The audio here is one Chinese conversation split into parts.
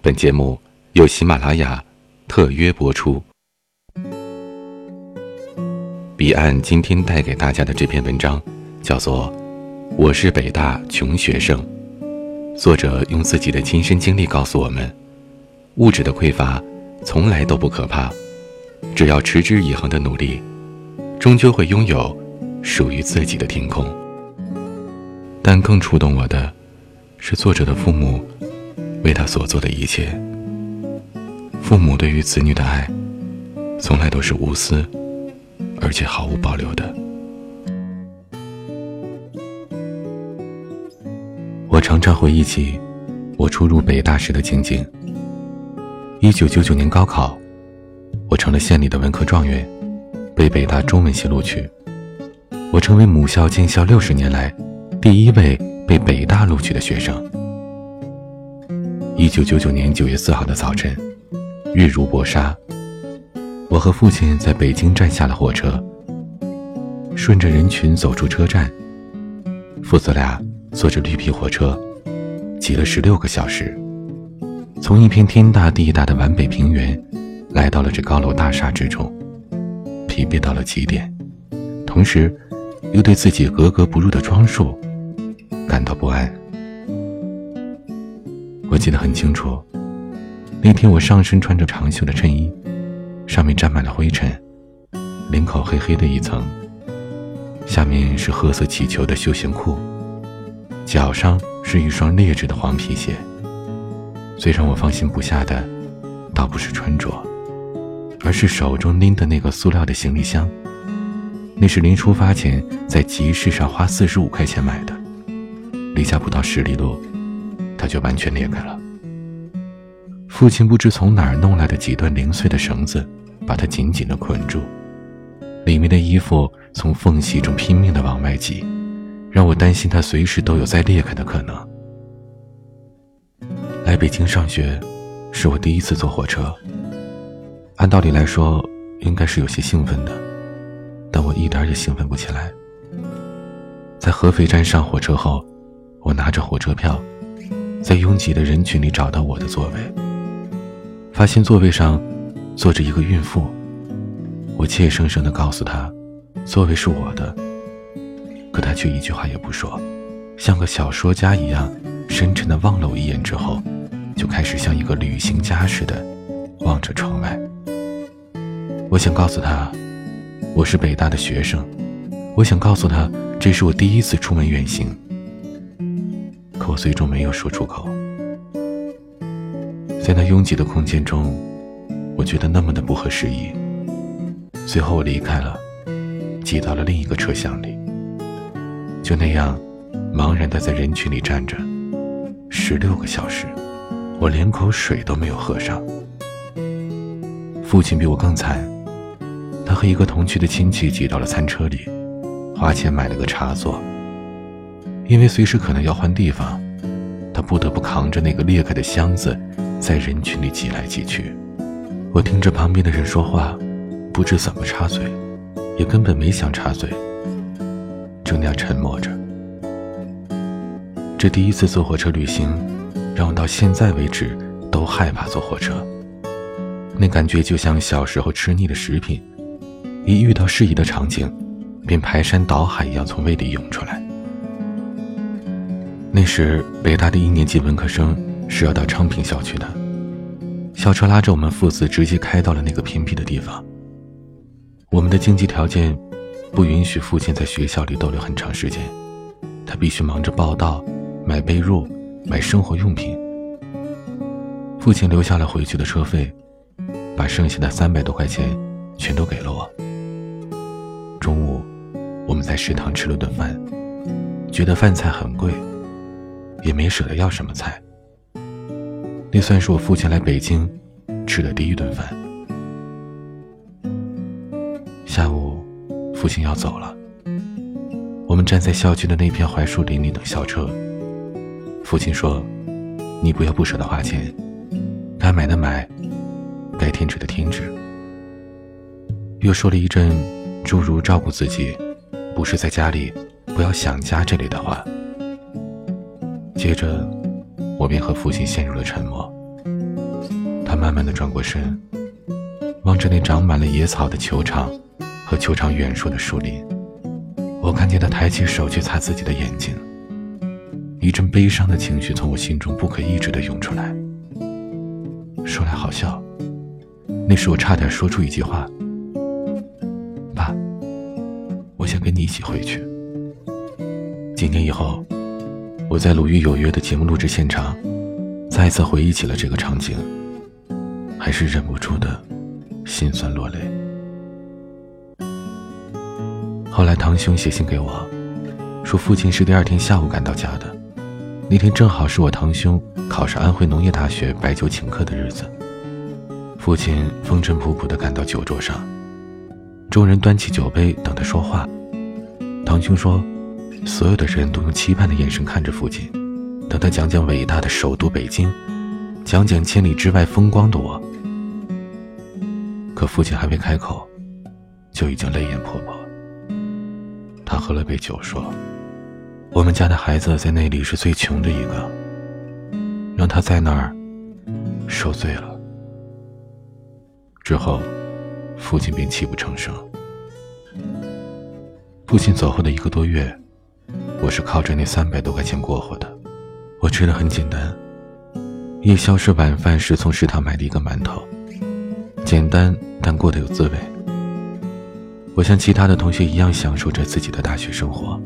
本节目由喜马拉雅特约播出。彼岸今天带给大家的这篇文章，叫做《我是北大穷学生》。作者用自己的亲身经历告诉我们：物质的匮乏从来都不可怕，只要持之以恒的努力，终究会拥有属于自己的天空。但更触动我的，是作者的父母为他所做的一切。父母对于子女的爱，从来都是无私，而且毫无保留的。我常常回忆起我初入北大时的情景。一九九九年高考，我成了县里的文科状元，被北大中文系录取。我成为母校建校六十年来第一位被北大录取的学生。一九九九年九月四号的早晨，日如薄纱，我和父亲在北京站下了火车，顺着人群走出车站，父子俩。坐着绿皮火车，挤了十六个小时，从一片天大地大的皖北平原，来到了这高楼大厦之中，疲惫到了极点，同时，又对自己格格不入的装束感到不安。我记得很清楚，那天我上身穿着长袖的衬衣，上面沾满了灰尘，领口黑黑的一层，下面是褐色起球的休闲裤。脚上是一双劣质的黄皮鞋。最让我放心不下的，倒不是穿着，而是手中拎的那个塑料的行李箱。那是临出发前在集市上花四十五块钱买的，离家不到十里路，它就完全裂开了。父亲不知从哪儿弄来的几段零碎的绳子，把它紧紧地捆住，里面的衣服从缝隙中拼命地往外挤。让我担心它随时都有再裂开的可能。来北京上学，是我第一次坐火车。按道理来说，应该是有些兴奋的，但我一点也兴奋不起来。在合肥站上火车后，我拿着火车票，在拥挤的人群里找到我的座位，发现座位上坐着一个孕妇。我怯生生地告诉她，座位是我的。可他却一句话也不说，像个小说家一样深沉地望了我一眼之后，就开始像一个旅行家似的望着窗外。我想告诉他，我是北大的学生。我想告诉他，这是我第一次出门远行。我最终没有说出口。在那拥挤的空间中，我觉得那么的不合时宜。最后我离开了，挤到了另一个车厢里。就那样，茫然的在人群里站着，十六个小时，我连口水都没有喝上。父亲比我更惨，他和一个同去的亲戚挤到了餐车里，花钱买了个插座。因为随时可能要换地方，他不得不扛着那个裂开的箱子，在人群里挤来挤去。我听着旁边的人说话，不知怎么插嘴，也根本没想插嘴。就那样沉默着。这第一次坐火车旅行，让我到现在为止都害怕坐火车。那感觉就像小时候吃腻的食品，一遇到适宜的场景，便排山倒海一样从胃里涌出来。那时北大的一年级文科生是要到昌平校区的，校车拉着我们父子直接开到了那个偏僻的地方。我们的经济条件。不允许父亲在学校里逗留很长时间，他必须忙着报到、买被褥、买生活用品。父亲留下了回去的车费，把剩下的三百多块钱全都给了我。中午，我们在食堂吃了顿饭，觉得饭菜很贵，也没舍得要什么菜。那算是我父亲来北京吃的第一顿饭。下午。父亲要走了，我们站在校区的那片槐树林里等校车。父亲说：“你不要不舍得花钱，该买的买，该添置的添置。”又说了一阵诸如照顾自己，不是在家里，不要想家这类的话。接着，我便和父亲陷入了沉默。他慢慢的转过身，望着那长满了野草的球场和球场远处的树林，我看见他抬起手去擦自己的眼睛，一阵悲伤的情绪从我心中不可抑制的涌出来。说来好笑，那时我差点说出一句话：“爸，我想跟你一起回去。”几年以后，我在《鲁豫有约》的节目录制现场。再次回忆起了这个场景，还是忍不住的心酸落泪。后来堂兄写信给我，说父亲是第二天下午赶到家的，那天正好是我堂兄考上安徽农业大学摆酒请客的日子。父亲风尘仆仆的赶到酒桌上，众人端起酒杯等他说话。堂兄说，所有的人都用期盼的眼神看着父亲。等他讲讲伟大的首都北京，讲讲千里之外风光的我，可父亲还没开口，就已经泪眼婆婆。他喝了杯酒，说：“我们家的孩子在那里是最穷的一个，让他在那儿受罪了。”之后，父亲便泣不成声。父亲走后的一个多月，我是靠着那三百多块钱过活的。我吃的很简单，夜宵是晚饭时从食堂买的一个馒头，简单但过得有滋味。我像其他的同学一样享受着自己的大学生活，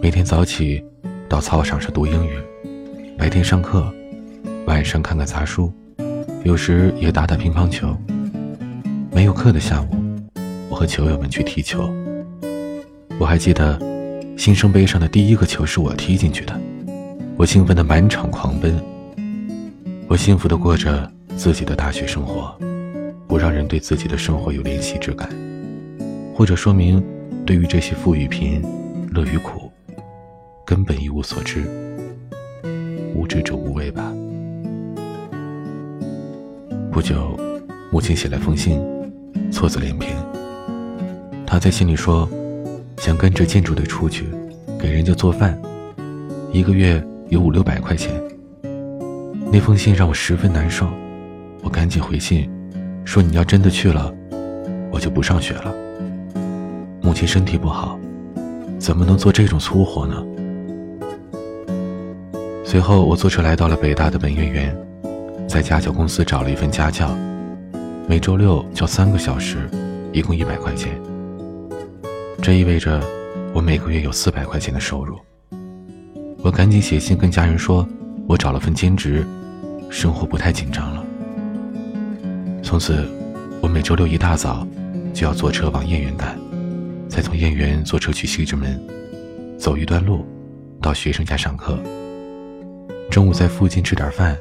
每天早起到操场上读英语，白天上课，晚上看看杂书，有时也打打乒乓球。没有课的下午，我和球友们去踢球。我还记得，新生杯上的第一个球是我踢进去的。我兴奋的满场狂奔，我幸福的过着自己的大学生活，不让人对自己的生活有怜惜之感，或者说明对于这些富与贫、乐与苦，根本一无所知。无知者无畏吧。不久，母亲写来封信，错字连篇。她在信里说，想跟着建筑队出去，给人家做饭，一个月。有五六百块钱。那封信让我十分难受，我赶紧回信，说你要真的去了，我就不上学了。母亲身体不好，怎么能做这种粗活呢？随后我坐车来到了北大的本院园，在家教公司找了一份家教，每周六教三个小时，一共一百块钱。这意味着我每个月有四百块钱的收入。我赶紧写信跟家人说，我找了份兼职，生活不太紧张了。从此，我每周六一大早就要坐车往燕园赶，再从燕园坐车去西直门，走一段路，到学生家上课。中午在附近吃点饭，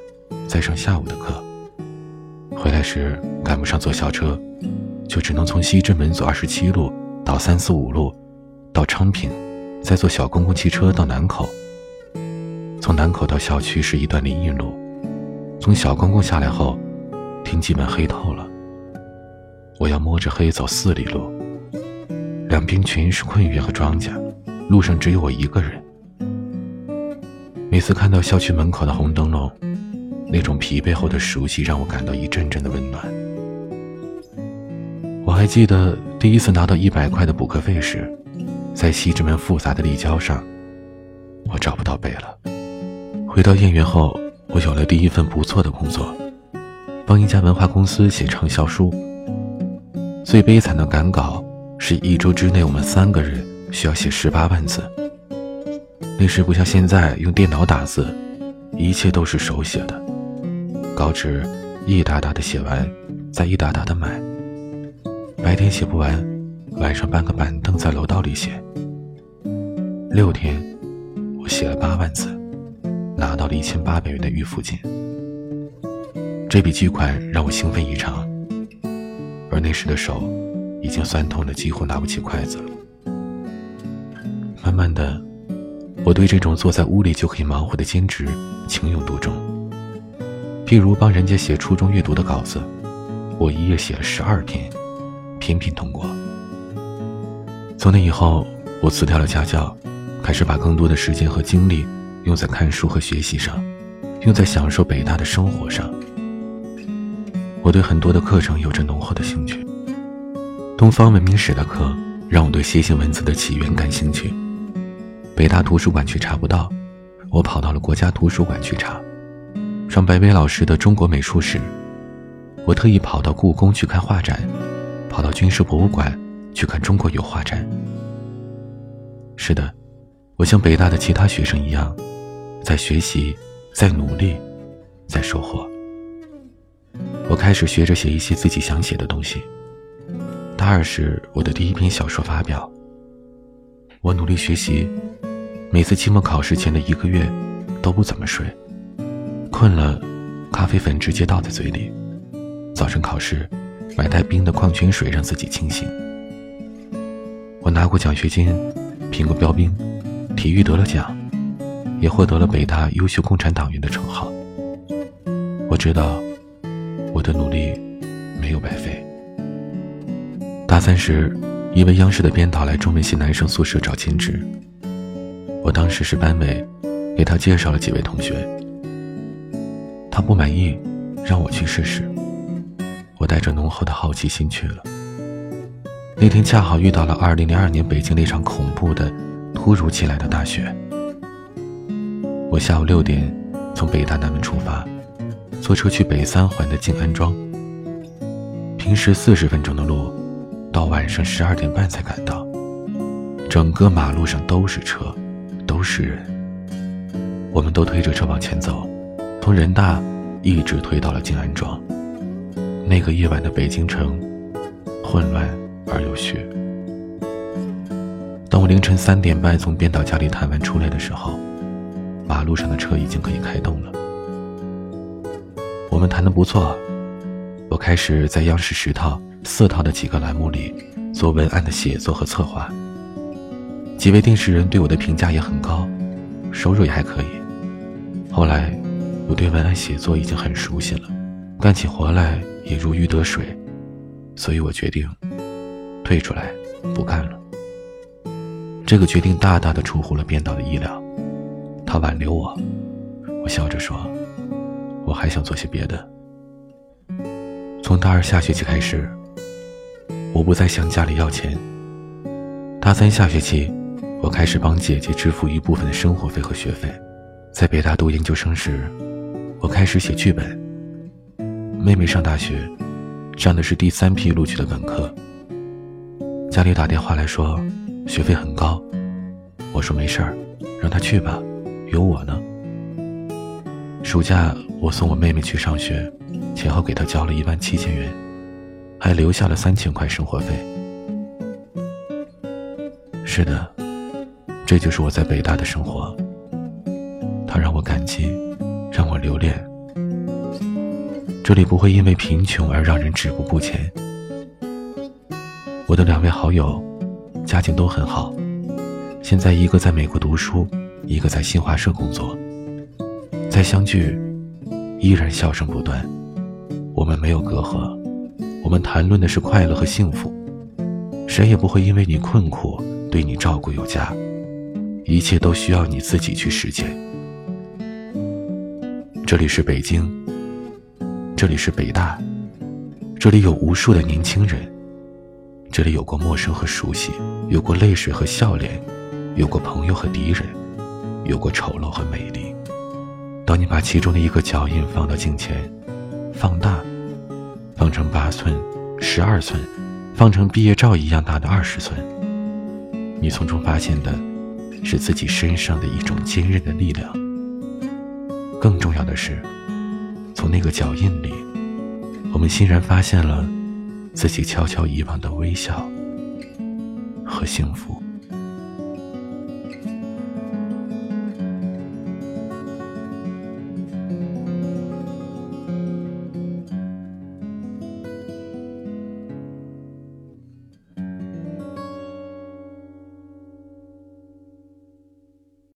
再上下午的课。回来时赶不上坐校车，就只能从西直门走二十七路到三四五路，到昌平，再坐小公共汽车到南口。从南口到校区是一段林荫路，从小公共下来后，天基本黑透了。我要摸着黑走四里路，两边全是困园和庄稼，路上只有我一个人。每次看到校区门口的红灯笼，那种疲惫后的熟悉让我感到一阵阵的温暖。我还记得第一次拿到一百块的补课费时，在西直门复杂的立交上，我找不到背了。回到燕园后，我有了第一份不错的工作，帮一家文化公司写畅销书。最悲惨的赶稿是一周之内，我们三个人需要写十八万字。那时不像现在用电脑打字，一切都是手写的，稿纸一沓沓的写完，再一沓沓的买。白天写不完，晚上搬个板凳在楼道里写。六天，我写了八万字。拿到了一千八百元的预付金，这笔巨款让我兴奋异常，而那时的手已经酸痛的几乎拿不起筷子了。慢慢的，我对这种坐在屋里就可以忙活的兼职情有独钟。譬如帮人家写初中阅读的稿子，我一夜写了十二篇，频频通过。从那以后，我辞掉了家教，开始把更多的时间和精力。用在看书和学习上，用在享受北大的生活上。我对很多的课程有着浓厚的兴趣。东方文明史的课让我对楔形文字的起源感兴趣。北大图书馆去查不到，我跑到了国家图书馆去查。上白薇老师的中国美术史，我特意跑到故宫去看画展，跑到军事博物馆去看中国油画展。是的，我像北大的其他学生一样，在学习，在努力，在收获。我开始学着写一些自己想写的东西。大二时，我的第一篇小说发表。我努力学习，每次期末考试前的一个月都不怎么睡，困了，咖啡粉直接倒在嘴里。早晨考试，买袋冰的矿泉水让自己清醒。我拿过奖学金，评过标兵，体育得了奖，也获得了北大优秀共产党员的称号。我知道，我的努力没有白费。大三时，一位央视的编导来中文系男生宿舍找兼职。我当时是班委，给他介绍了几位同学。他不满意，让我去试试。我带着浓厚的好奇心去了。那天恰好遇到了2002年北京那场恐怖的、突如其来的大雪。我下午六点从北大南门出发，坐车去北三环的静安庄。平时四十分钟的路。到晚上十二点半才赶到，整个马路上都是车，都是人。我们都推着车往前走，从人大一直推到了静安庄。那个夜晚的北京城，混乱而又雪。当我凌晨三点半从编导家里探完出来的时候，马路上的车已经可以开动了。我们谈的不错，我开始在央视十套。四套的几个栏目里做文案的写作和策划，几位电视人对我的评价也很高，收入也还可以。后来，我对文案写作已经很熟悉了，干起活来也如鱼得水，所以我决定退出来不干了。这个决定大大的出乎了编导的意料，他挽留我，我笑着说：“我还想做些别的。”从大二下学期开始。我不再向家里要钱。大三下学期，我开始帮姐姐支付一部分的生活费和学费。在北大读研究生时，我开始写剧本。妹妹上大学，上的是第三批录取的本科。家里打电话来说，学费很高。我说没事儿，让她去吧，有我呢。暑假我送我妹妹去上学，前后给她交了一万七千元。还留下了三千块生活费。是的，这就是我在北大的生活。它让我感激，让我留恋。这里不会因为贫穷而让人止步不前。我的两位好友，家境都很好，现在一个在美国读书，一个在新华社工作。再相聚，依然笑声不断。我们没有隔阂。我们谈论的是快乐和幸福，谁也不会因为你困苦对你照顾有加，一切都需要你自己去实践。这里是北京，这里是北大，这里有无数的年轻人，这里有过陌生和熟悉，有过泪水和笑脸，有过朋友和敌人，有过丑陋和美丽。当你把其中的一个脚印放到镜前，放大。放成八寸、十二寸，放成毕业照一样大的二十寸，你从中发现的，是自己身上的一种坚韧的力量。更重要的是，从那个脚印里，我们欣然发现了自己悄悄遗忘的微笑和幸福。